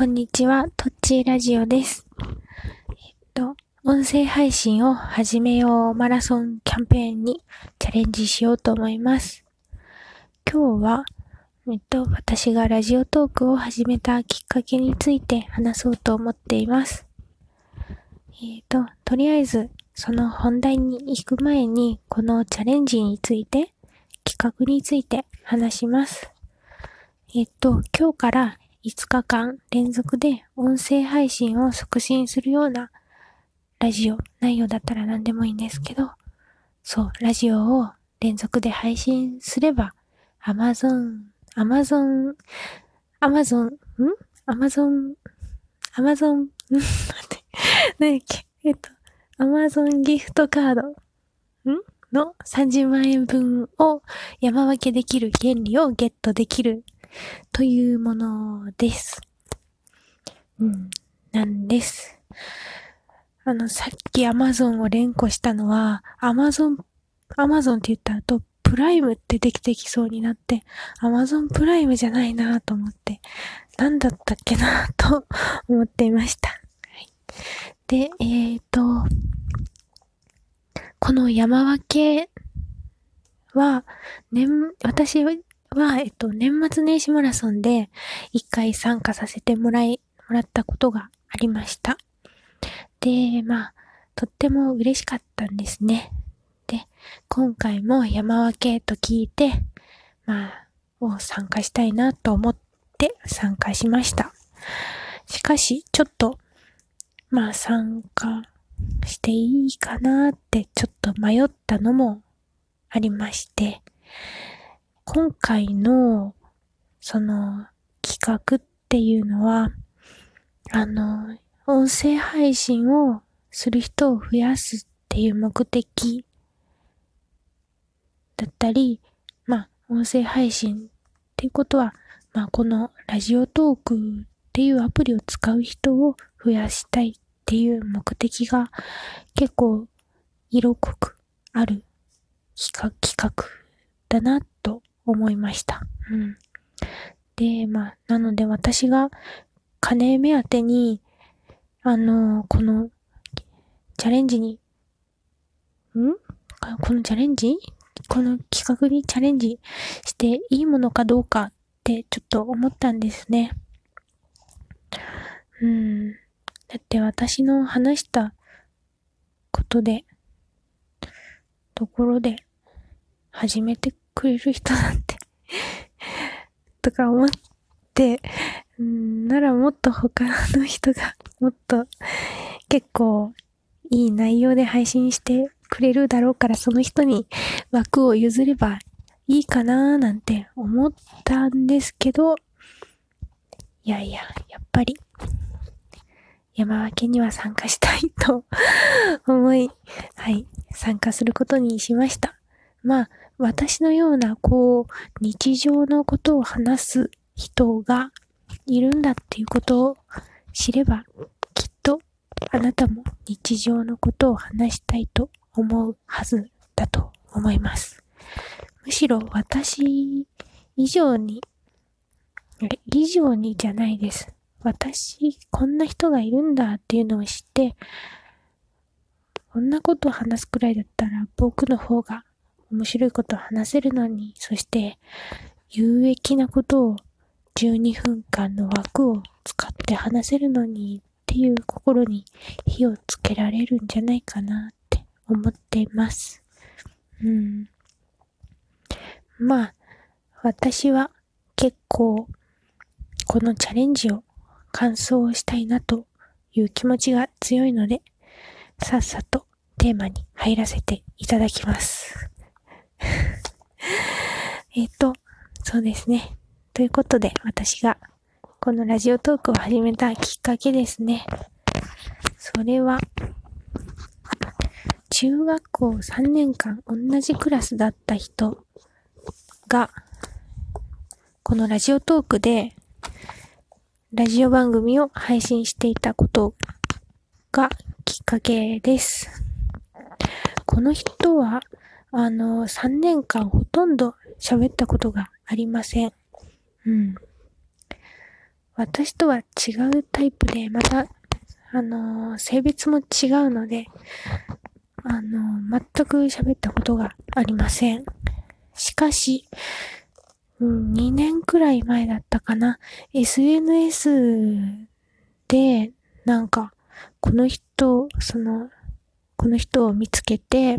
こんにちは、トッチーラジオです。えっと、音声配信を始めようマラソンキャンペーンにチャレンジしようと思います。今日は、えっと、私がラジオトークを始めたきっかけについて話そうと思っています。えっと、とりあえず、その本題に行く前に、このチャレンジについて、企画について話します。えっと、今日から5日間連続で音声配信を促進するようなラジオ内容だったら何でもいいんですけど、そう、ラジオを連続で配信すれば、Amazon、Amazon、Amazon、ん ?Amazon、Amazon、ん？待って、何やっけ？えっと、Amazon ギフトカード、ん？の30万円分を山分けできる原理をゲットできるというものです。うん、なんです。あの、さっき Amazon を連呼したのは、Amazon、Amazon って言った後、プライムってできてきそうになって、Amazon プライムじゃないなと思って、なんだったっけなと思っていました。はい、で、えーと、この山分けは、年、私は、えっと、年末年始マラソンで一回参加させてもらい、もらったことがありました。で、まあ、とっても嬉しかったんですね。で、今回も山分けと聞いて、まあ、を参加したいなと思って参加しました。しかし、ちょっと、まあ参加していいかなってちょっと迷ったのもありまして、今回のその企画っていうのは、あの、音声配信をする人を増やすっていう目的だったり、まあ、音声配信っていうことは、まあ、このラジオトークっていうアプリを使う人を増やしたいっていう目的が結構色濃くある企画だなと思いました。うん。で、まあ、なので私が金目当てに、あの、このチャレンジに、ん？このチャレンジ？この企画にチャレンジしていいものかどうかってちょっと思ったんですね。うん。だって私の話したことで、ところで始めてくれる人なんて。とか思って、うん、ならもっと他の人がもっと結構いい内容で配信してくれるだろうからその人に枠を譲ればいいかなーなんて思ったんですけど、いやいや、やっぱり。山分けには参加したいと思い、はい、参加することにしました。まあ、私のような、こう、日常のことを話す人がいるんだっていうことを知れば、きっとあなたも日常のことを話したいと思うはずだと思います。むしろ私以上に、以上にじゃないです。私、こんな人がいるんだっていうのを知って、こんなことを話すくらいだったら僕の方が面白いことを話せるのに、そして有益なことを12分間の枠を使って話せるのにっていう心に火をつけられるんじゃないかなって思っています。うん。まあ、私は結構このチャレンジを完走したいなという気持ちが強いので、さっさとテーマに入らせていただきます。えっと、そうですね。ということで、私がこのラジオトークを始めたきっかけですね。それは、中学校3年間同じクラスだった人が、このラジオトークで、ラジオ番組を配信していたことがきっかけです。この人は、あの、3年間ほとんど喋ったことがありません。うん。私とは違うタイプで、また、あの、性別も違うので、あの、全く喋ったことがありません。しかし、うん、2年くらい前だったかな。SNS で、なんか、この人、その、この人を見つけて、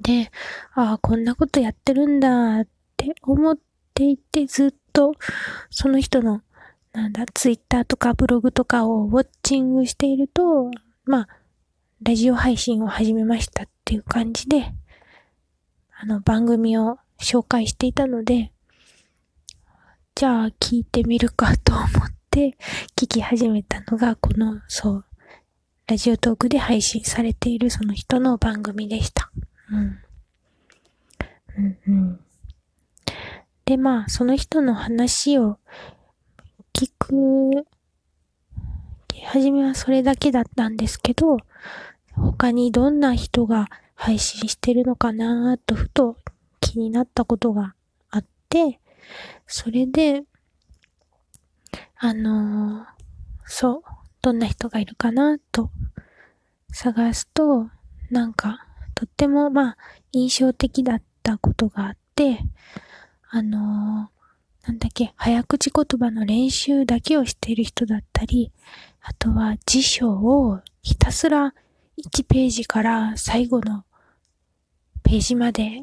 で、ああ、こんなことやってるんだって思っていて、ずっと、その人の、なんだ、ツイッターとかブログとかをウォッチングしていると、まあ、ラジオ配信を始めましたっていう感じで、あの、番組を紹介していたので、じゃあ聞いてみるかと思って聞き始めたのが、この、そう、ラジオトークで配信されているその人の番組でした。うん。うんうん。で、まあ、その人の話を聞く、はじめはそれだけだったんですけど、他にどんな人が配信してるのかなとふと気になったことがあって、それで、あのー、そう、どんな人がいるかなと探すと、なんか、っても、まあ、印象的だったことがあって、あのー、なんだっけ、早口言葉の練習だけをしている人だったり、あとは辞書をひたすら1ページから最後のページまで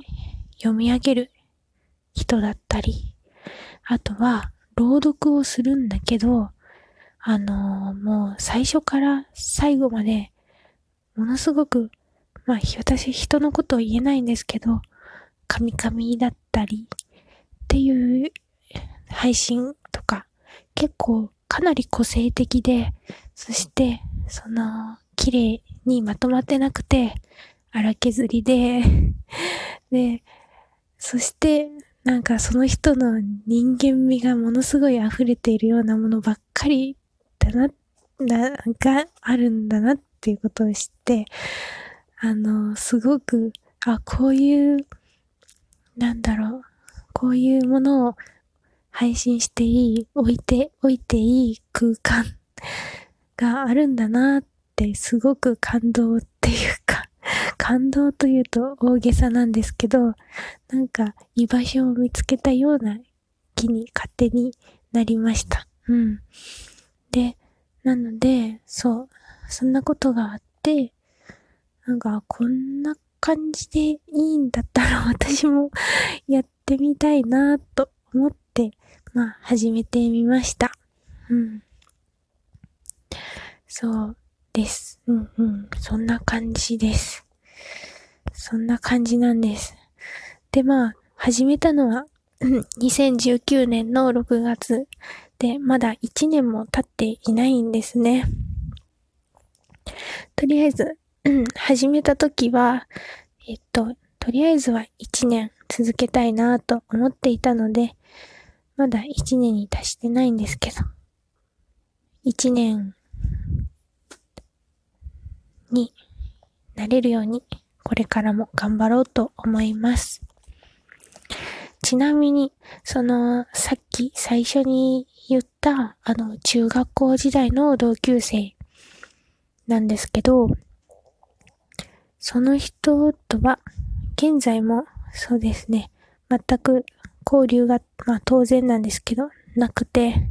読み上げる人だったり、あとは朗読をするんだけど、あのー、もう最初から最後までものすごくまあ、私人のことを言えないんですけど、カミカミだったりっていう配信とか、結構かなり個性的で、そして、その、綺麗にまとまってなくて、荒削りで、で、そして、なんかその人の人間味がものすごい溢れているようなものばっかりだな、な、があるんだなっていうことを知って、あの、すごく、あ、こういう、なんだろう、こういうものを配信していい、置いて、置いていい空間 があるんだなってすごく感動っていうか、感動というと大げさなんですけど、なんか居場所を見つけたような気に勝手になりました。うん。で、なので、そう、そんなことがあって、なんか、こんな感じでいいんだったら 私も やってみたいなと思って、まあ、始めてみました。うん。そうです。うんうん。そんな感じです。そんな感じなんです。で、まあ、始めたのは、2019年の6月で、まだ1年も経っていないんですね。とりあえず、うん、始めた時は、えっと、とりあえずは1年続けたいなと思っていたので、まだ1年に達してないんですけど、1年になれるように、これからも頑張ろうと思います。ちなみに、その、さっき最初に言った、あの、中学校時代の同級生なんですけど、その人とは、現在もそうですね、全く交流が、まあ当然なんですけど、なくて、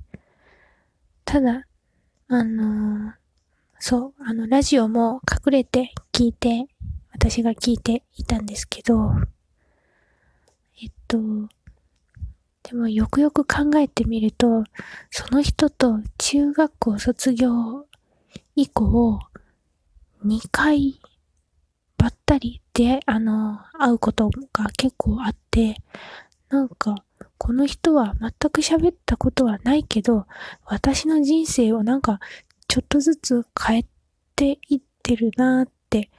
ただ、あのー、そう、あの、ラジオも隠れて聞いて、私が聞いていたんですけど、えっと、でもよくよく考えてみると、その人と中学校卒業以降、2回ばったりで、あの、会うことが結構あって、なんか、この人は全く喋ったことはないけど、私の人生をなんか、ちょっとずつ変えていってるなって、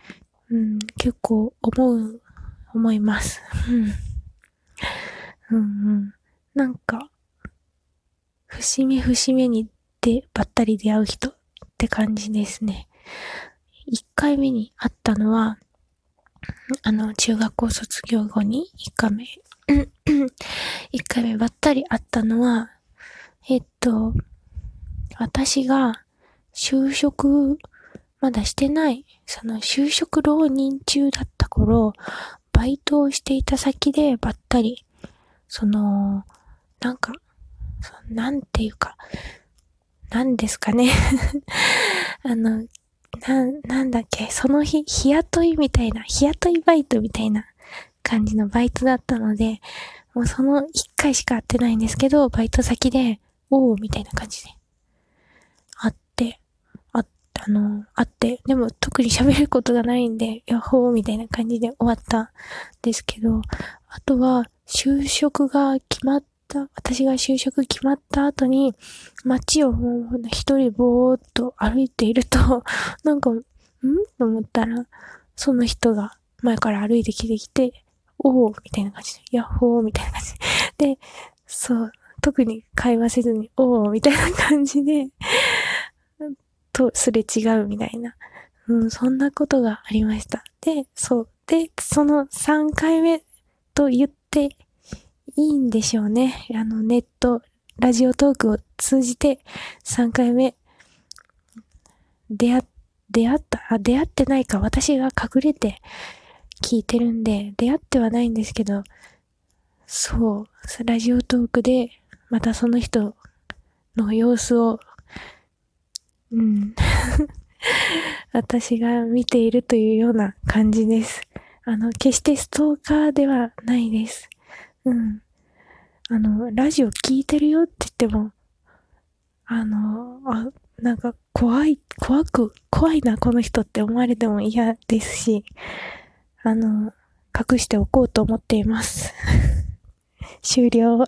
うん、結構思う、思います。うん。うんうん。なんか、節目節目にでばったり出会う人って感じですね。一回目に会ったのは、あの、中学校卒業後に1回目、1回目ばったり会ったのは、えっと、私が就職まだしてない、その就職浪人中だった頃、バイトをしていた先でばったり、その、なんか、なんていうか、なんですかね。あの、な、なんだっけ、その日、日雇いみたいな、日雇いバイトみたいな感じのバイトだったので、もうその一回しか会ってないんですけど、バイト先で、おーみたいな感じで、会って、会って、あの、会って、でも特に喋ることがないんで、ヤッホーみたいな感じで終わったんですけど、あとは、就職が決まった、私が就職決まった後に、街をもう一人ぼーっと歩いていると、なんか、ん？と思ったら、その人が前から歩いてきてきて、おーみたいな感じで、ヤッホーみたいな感じ で。そう、特に会話せずに、おーみたいな感じで、と、すれ違うみたいな。うん、そんなことがありました。で、そう。で、その3回目と言っていいんでしょうね。あの、ネット、ラジオトークを通じて3回目、出会、出会った、あ、出会ってないか、私が隠れて聞いてるんで、出会ってはないんですけど、そう、ラジオトークで、またその人の様子を、うん、私が見ているというような感じです。あの、決してストーカーではないです。うん。あの、ラジオ聞いてるよって言っても、あの、あ、なんか怖い、怖く、怖いな、この人って思われても嫌ですし、あの、隠しておこうと思っています。終了。